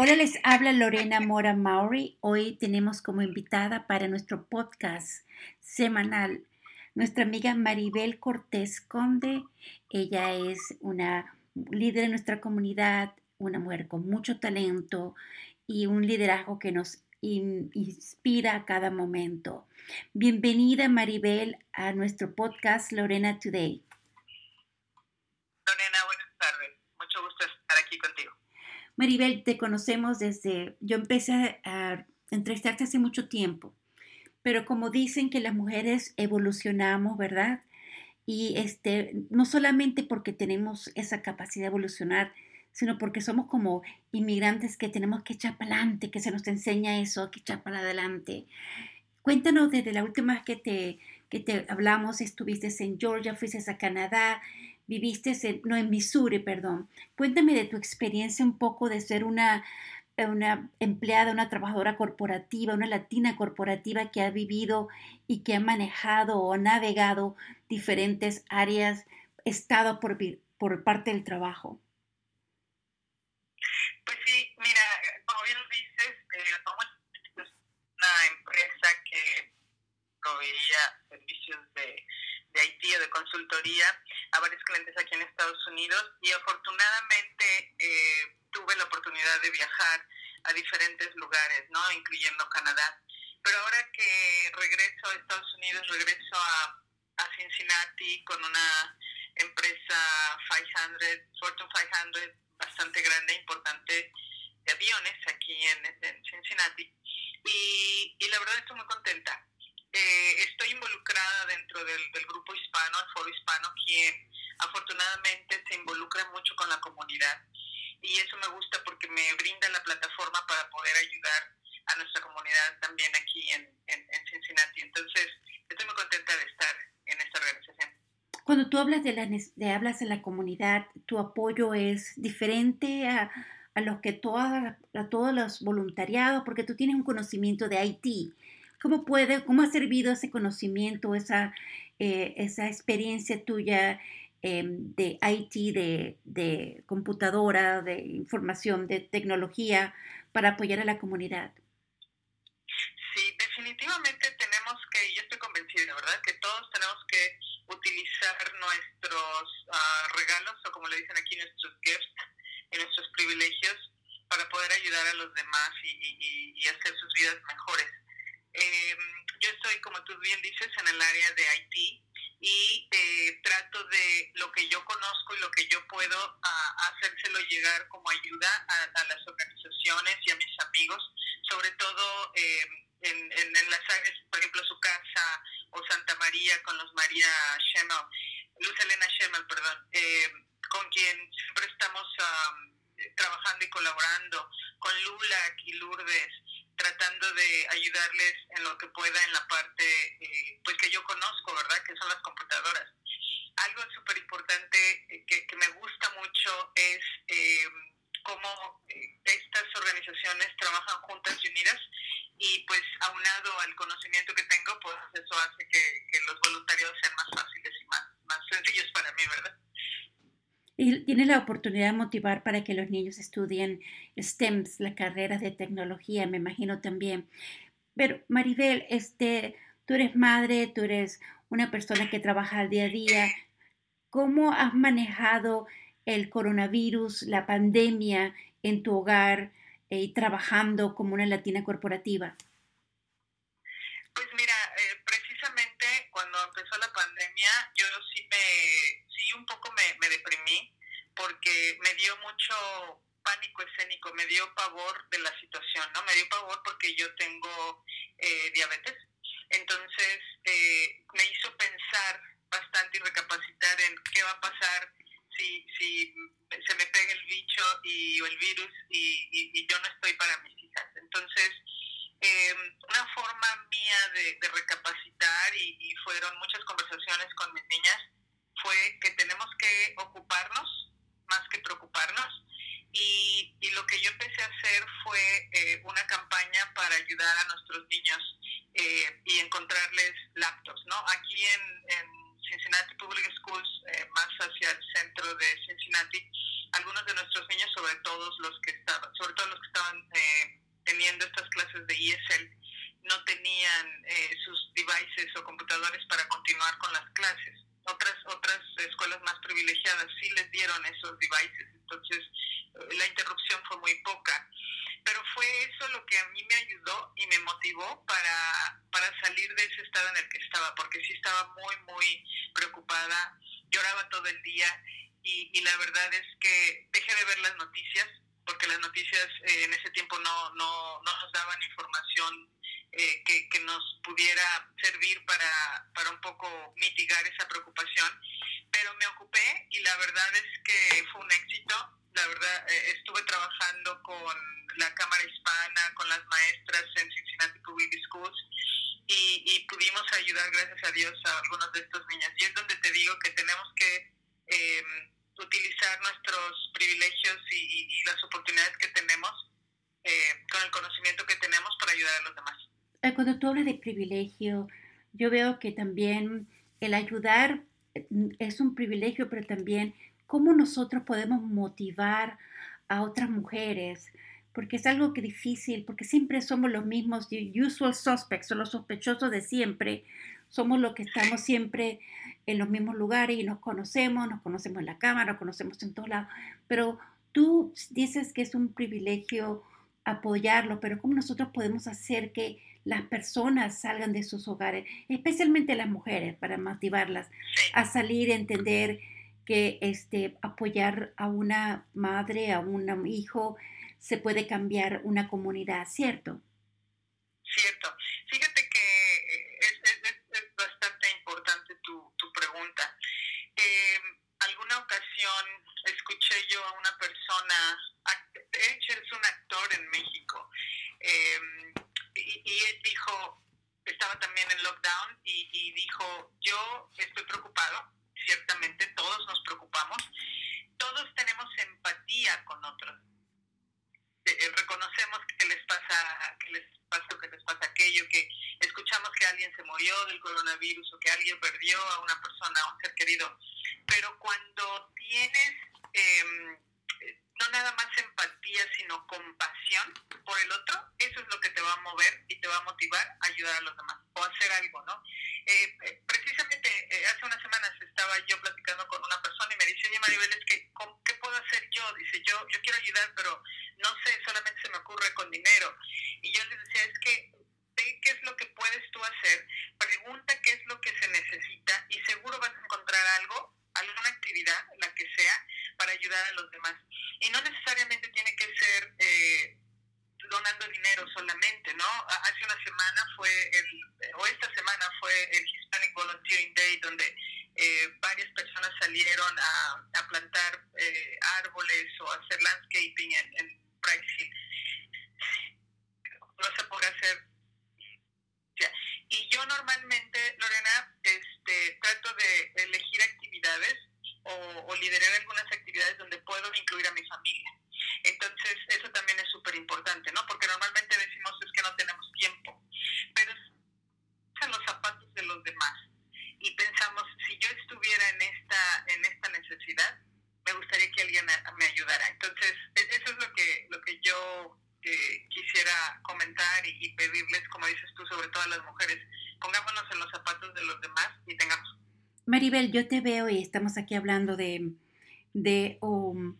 Hola, les habla Lorena Mora Maury. Hoy tenemos como invitada para nuestro podcast semanal nuestra amiga Maribel Cortés Conde. Ella es una líder de nuestra comunidad, una mujer con mucho talento y un liderazgo que nos inspira a cada momento. Bienvenida Maribel a nuestro podcast Lorena Today. Lorena, buenas tardes. Mucho gusto estar aquí contigo. Maribel, te conocemos desde, yo empecé a entrevistarte hace mucho tiempo, pero como dicen que las mujeres evolucionamos, ¿verdad? Y este, no solamente porque tenemos esa capacidad de evolucionar, sino porque somos como inmigrantes que tenemos que echar para adelante, que se nos enseña eso, que echar para adelante. Cuéntanos desde la última vez que te, que te hablamos, estuviste en Georgia, fuiste a Canadá, viviste, en, no en Missouri, perdón. Cuéntame de tu experiencia un poco de ser una, una empleada, una trabajadora corporativa, una latina corporativa que ha vivido y que ha manejado o navegado diferentes áreas, estado por, por parte del trabajo. Pues sí, mira, como bien dices, eh, una empresa que proveía servicios de de consultoría a varios clientes aquí en Estados Unidos y afortunadamente eh, tuve la oportunidad de viajar a diferentes lugares, ¿no? incluyendo Canadá. Pero ahora que regreso a Estados Unidos, regreso a, a Cincinnati con una empresa 500, Fortune 500 bastante grande, importante de aviones aquí en, Cincinnati. Y la verdad estoy muy contenta eh, estoy involucrada dentro del, grupo hispano, el foro hispano, quien afortunadamente se involucra mucho con la comunidad. Y eso me gusta porque me brinda la plataforma para poder ayudar a nuestra comunidad también aquí en, Cincinnati. Entonces, estoy muy contenta de estar en esta organización. Cuando tú hablas de, la, de hablas en la comunidad, ¿tu apoyo es diferente a, a los que todas, a todos los voluntariados? Porque tú tienes un conocimiento de Haití ¿Cómo puede, cómo ha servido ese conocimiento, esa, eh, esa experiencia tuya em, de IT, de, de, computadora, de información, de tecnología para apoyar a la comunidad? Sí, definitivamente tenemos que, yo estoy convencida, ¿verdad? Que todos tenemos que utilizar nuestros uh, regalos, o como le dicen aquí, nuestros gifts y nuestros privilegios para poder ayudar a los demás y hacer sus vidas mejores. Eh, yo estoy, como tú bien dices, en el área de IT y eh, trato de lo que yo conozco y lo que yo puedo hacérselo llegar como ayuda a, las organizaciones y a mis amigos, sobre todo em, en, en, las áreas, por ejemplo, su casa o Santa María con los María Schemmel, Luz Elena Schemmel, perdón, em, con quien siempre estamos trabajando y colaborando, con Lula y Lourdes, de ayudarles en lo que pueda en la parte eh, pues que yo conozco, ¿verdad? Que son las computadoras. Algo súper importante eh, que, me gusta mucho es eh, cómo estas organizaciones trabajan juntas y unidas y pues aunado al conocimiento que tengo, pues eso hace que, que los voluntarios sean más fáciles y más, más sencillos para mí, ¿verdad? Y tiene la oportunidad de motivar para que los niños estudien STEMs, la carrera de tecnología, me imagino también. Pero Maribel, este, tú eres madre, tú eres una persona que trabaja al día a día. ¿Cómo has manejado el coronavirus, la pandemia en tu hogar eh, y trabajando como una latina corporativa? Pues mira, eh, precisamente cuando empezó la pandemia, yo sí me un poco me, me deprimí porque me dio mucho pánico escénico, me dio pavor de la situación, ¿no? Me dio pavor porque yo tengo eh, diabetes. Entonces eh, me hizo pensar bastante y recapacitar en qué va a pasar si, si se me pega el bicho y, o el virus y, y, yo no estoy para mis hijas. Entonces, eh, una forma mía de, de recapacitar y, y fueron muchas conversaciones con mis niñas fue que tenemos que ocuparnos más que preocuparnos. Y, y lo que yo empecé a hacer fue eh, una campaña para ayudar a nuestros niños eh, y encontrarles laptops, ¿no? Aquí en, Cincinnati Public Schools, eh, más hacia el centro de Cincinnati, algunos de nuestros niños, sobre todo los que estaban, sobre todo los que estaban teniendo estas clases de ESL no tenían eh, sus devices o computadores para continuar con las clases. Otras, otras escuelas más privilegiadas sí les dieron esos devices, entonces eh, la interrupción fue muy poca. Pero fue eso lo que a mí me ayudó y me motivó para, para salir de ese estado en el que estaba, porque sí estaba muy, muy preocupada, lloraba todo el día y, y la verdad es que dejé de ver las noticias, porque las noticias eh, en ese tiempo no, no, no nos daban información eh, que, que, nos pudiera servir para, para un poco mitigar esa preocupación. Pero me ocupé y la verdad es que fue un éxito. La verdad, eh, estuve trabajando con la Cámara Hispana, con las maestras en Cincinnati Public Schools y, y pudimos ayudar, gracias a Dios, a algunos de estos niños. Y es donde te digo que tenemos que eh, utilizar nuestros privilegios y, y, las oportunidades que tenemos eh, con el conocimiento que tenemos para ayudar a los demás. Eh, cuando tú hablas de privilegio, yo veo que también el ayudar mm, es un privilegio, pero también cómo nosotros podemos motivar a otras mujeres, porque es algo que difícil, porque siempre somos los mismos usual suspects, o los sospechosos de siempre, somos los que estamos siempre en los mismos lugares y nos conocemos, nos conocemos en la cámara, nos conocemos en todos lados, pero tú dices que es un privilegio apoyarlo, pero ¿cómo nosotros podemos hacer que las personas salgan de sus hogares, especialmente las mujeres, para motivarlas a salir, a entender que este, apoyar a una madre, a un hijo, se puede cambiar una comunidad, ¿cierto? Cierto. Fíjate que eh, es, bastante importante tu, pregunta. Eh, alguna ocasión escuché yo a una persona, de es un actor en México, eh, y, él dijo, estaba también en lockdown, y dijo, yo estoy preocupado, ciertamente todos nos preocupamos, todos tenemos empatía con otros aquello, que escuchamos que alguien se murió del coronavirus o que alguien perdió a una persona, a un ser querido, pero cuando tienes eh, no nada más empatía, sino compasión por el otro, eso es lo que te va a mover y te va a motivar a ayudar a los demás o hacer algo, ¿no? Eh, eh precisamente eh, hace unas semanas estaba yo platicando con una persona y me dice, oye Maribel, es que, ¿qué puedo hacer yo? Dice, yo, yo quiero ayudar, pero no sé, solamente se me ocurre con dinero. Y yo les decía, es que ve qué es lo que puedes tú hacer, pregunta qué es lo que se necesita y seguro vas a encontrar algo, alguna actividad, la que sea, para ayudar a los demás. Y no necesariamente tiene que ser eh, donando dinero solamente, ¿no? Hace una semana fue, el, o esta semana fue el Hispanic Volunteering Day, donde eh, varias personas salieron a, a plantar eh, árboles o hacer landscaping en, en Price No se puede hacer. Y yo normalmente, Lorena, este, trato de elegir actividades o, o liderar algunas actividades donde puedo incluir a mi familia. Entonces, eso también es súper importante, ¿no? Porque normalmente decimos es que no tenemos tiempo, pero en los zapatos de los demás y pensamos, si yo estuviera en esta, en esta necesidad, me gustaría que alguien me ayudara. Entonces, e, eso es lo que, lo que yo eh, quisiera comentar y, y pedirles, como dices tú, sobre todo a las mujeres, pongámonos en los zapatos de los demás y tengamos. Maribel, yo te veo y estamos aquí hablando de, de, um,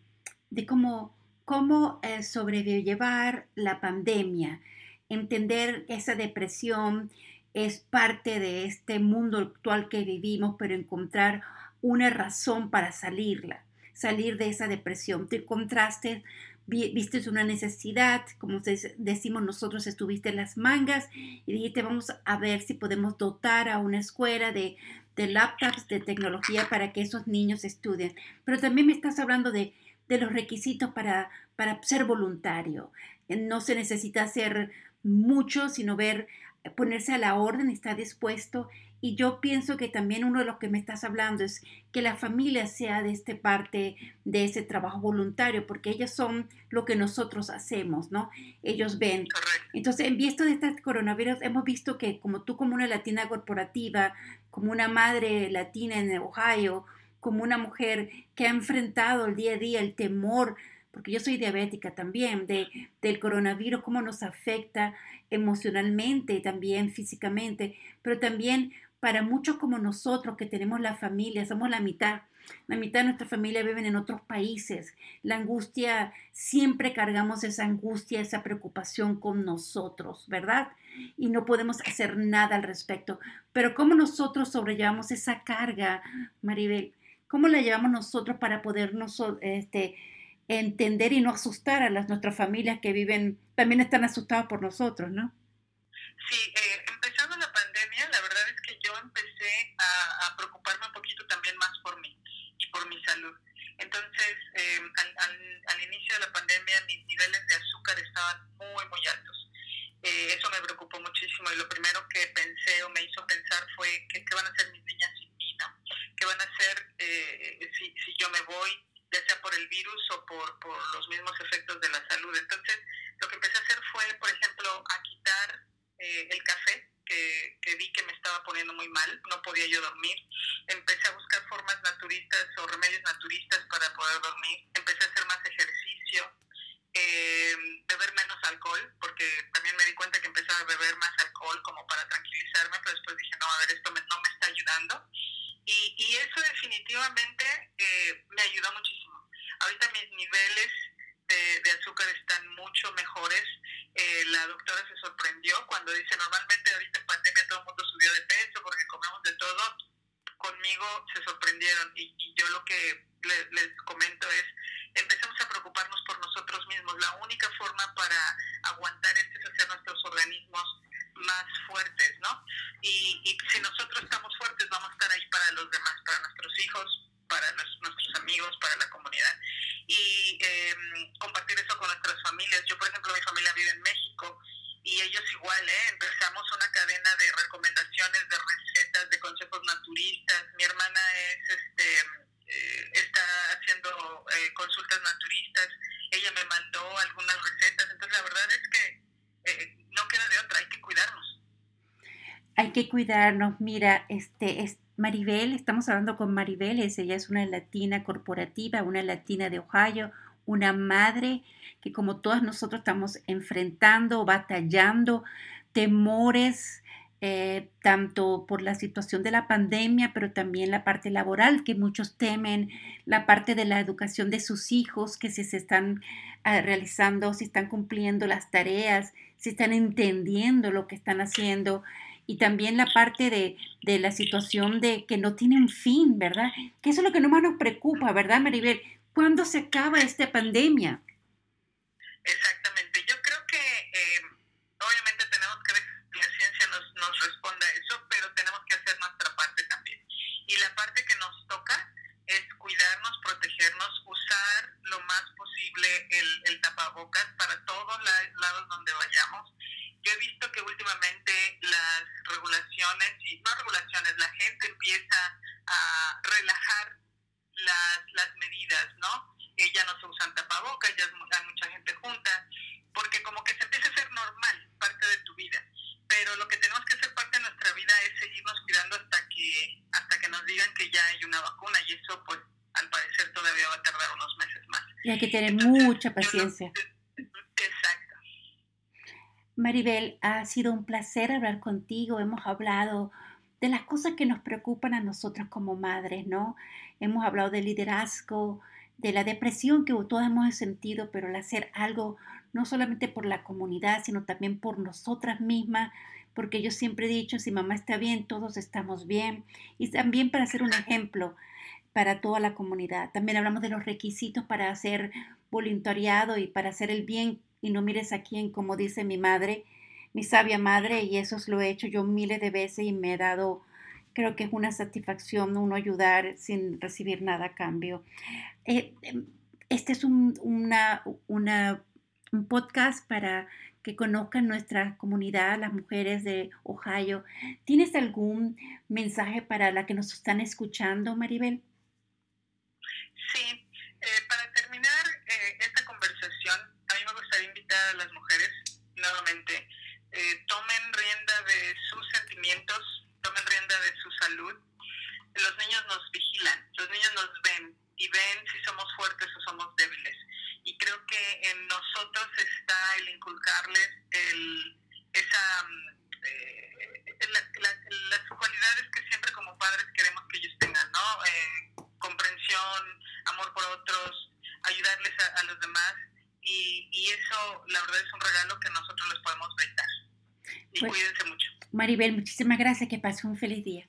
de cómo, cómo eh, sobrellevar la pandemia, entender esa depresión es parte de este mundo actual que vivimos, pero encontrar una razón para salirla, salir de esa depresión. Te encontraste, viste una necesidad, como decimos nosotros, estuviste en las mangas y dijiste, vamos a ver si podemos dotar a una escuela de de laptops, de tecnología para que esos niños estudien. Pero también me estás hablando de, de los requisitos para, para ser voluntario. No se necesita hacer mucho, sino ver, ponerse a la orden, estar dispuesto y yo pienso que también uno de los que me estás hablando es que la familia sea de este parte de ese trabajo voluntario, porque ellos son lo que nosotros hacemos, ¿no? Ellos ven. Entonces, en visto de este coronavirus, hemos visto que como tú como una latina corporativa, como una madre latina en Ohio, como una mujer que ha enfrentado el día a día el temor porque yo soy diabética también, de, del coronavirus, cómo nos afecta emocionalmente y también físicamente, pero también para muchos como nosotros que tenemos la familia, somos la mitad, la mitad de nuestra familia viven en otros países. La angustia, siempre cargamos esa angustia, esa preocupación con nosotros, ¿verdad? Y no podemos hacer nada al respecto. Pero ¿cómo nosotros sobrellevamos esa carga, Maribel? ¿Cómo la llevamos nosotros para podernos este, entender y no asustar a las, nuestras familias que viven, también están asustadas por nosotros, ¿no? Sí, eh, empezando la pandemia, la verdad es que yo empecé a, preocuparme un poquito también más por mí y por mi salud. Entonces, eh, al, inicio de la pandemia mis niveles de azúcar estaban muy, muy altos. Eh, eso me preocupó muchísimo y lo primero que pensé o me hizo pensar fue qué van a hacer mis niñas sin mí, ¿no? ¿Qué van a hacer si, si yo me voy? ya sea por el virus o por, por los mismos efectos de la salud. Entonces, lo que empecé a hacer fue, por ejemplo, a quitar eh, el café, que, que, vi que me estaba poniendo muy mal, no podía yo dormir. Empecé a buscar formas naturistas o remedios naturistas para poder dormir. Empecé a hacer más ejercicio, eh, beber menos alcohol, porque también me di cuenta que empezaba a beber más alcohol como para tranquilizarme, pero después dije, no, a ver, esto no me está ayudando. Y, y eso definitivamente eh, me ayudó muchísimo. Ahorita mis niveles de, de azúcar están mucho mejores. Eh, la doctora se sorprendió cuando dice, normalmente ahorita en pandemia todo el mundo subió de peso porque comemos de todo. Conmigo se sorprendieron y, y yo lo que les, les comento es, empecemos a preocuparnos por nosotros mismos. La única forma para aguantar esto es hacer nuestros organismos más fuertes, ¿no? Y, y, si nosotros estamos fuertes, vamos a estar ahí para los demás, para nuestros hijos, para nuestros amigos, para la comunidad. Y eh, compartir eso con nuestras familias. Yo, por ejemplo, mi familia vive en México y ellos igual, ¿eh? Empezamos una cadena de recomendaciones, de recetas, de consejos naturistas. Mi hermana es, este, eh, está haciendo eh, consultas naturistas. Ella me mandó algunas recetas. Entonces, la verdad es que eh, no queda de otra, hay que cuidarnos. Hay que cuidarnos. Mira, este, es Maribel, estamos hablando con Maribel, ella es una latina corporativa, una latina de Ohio, una madre que como todas nosotros estamos enfrentando, batallando temores, eh, tanto por la situación de la pandemia, pero también la parte laboral que muchos temen, la parte de la educación de sus hijos, que si se están ah, realizando, si están cumpliendo las tareas, si están entendiendo lo que están haciendo, y también la parte de, de la situación de que no tiene un fin, ¿verdad? Que eso es lo que más nos preocupa, ¿verdad, Maribel? ¿Cuándo se acaba esta pandemia? Exactamente. Y hay que tener mucha paciencia. exacto. Maribel, ha sido un placer hablar contigo. Hemos hablado de las cosas que nos preocupan a nosotros como madres, ¿no? Hemos hablado de liderazgo, de la depresión que todos hemos sentido, pero el hacer algo no solamente por la comunidad, sino también por nosotras mismas, porque yo siempre he dicho, si mamá está bien, todos estamos bien, y también para ser un ejemplo para toda la comunidad. También hablamos de los requisitos para hacer voluntariado y para hacer el bien, y no mires a quién, como dice mi madre, mi sabia madre, y eso lo he hecho yo miles de veces y me he dado creo que es una satisfacción uno ayudar sin recibir nada a cambio. Eh, em, este es un, una, una, un podcast para que conozcan nuestra comunidad, las mujeres de Ohio. ¿Tienes algún mensaje para la que nos están escuchando, Maribel? Sí, eh, para terminar eh, esta conversación, a mí me gustaría invitar a las mujeres nuevamente, eh, tomen rienda de sus sentimientos, tomen rienda de su salud. Los niños nos vigilan, los niños nos ven y ven si somos fuertes o somos débiles. Y creo que en nosotros está el inculcarles Pues, Maribel, muchísimas gracias. Que pase un feliz día.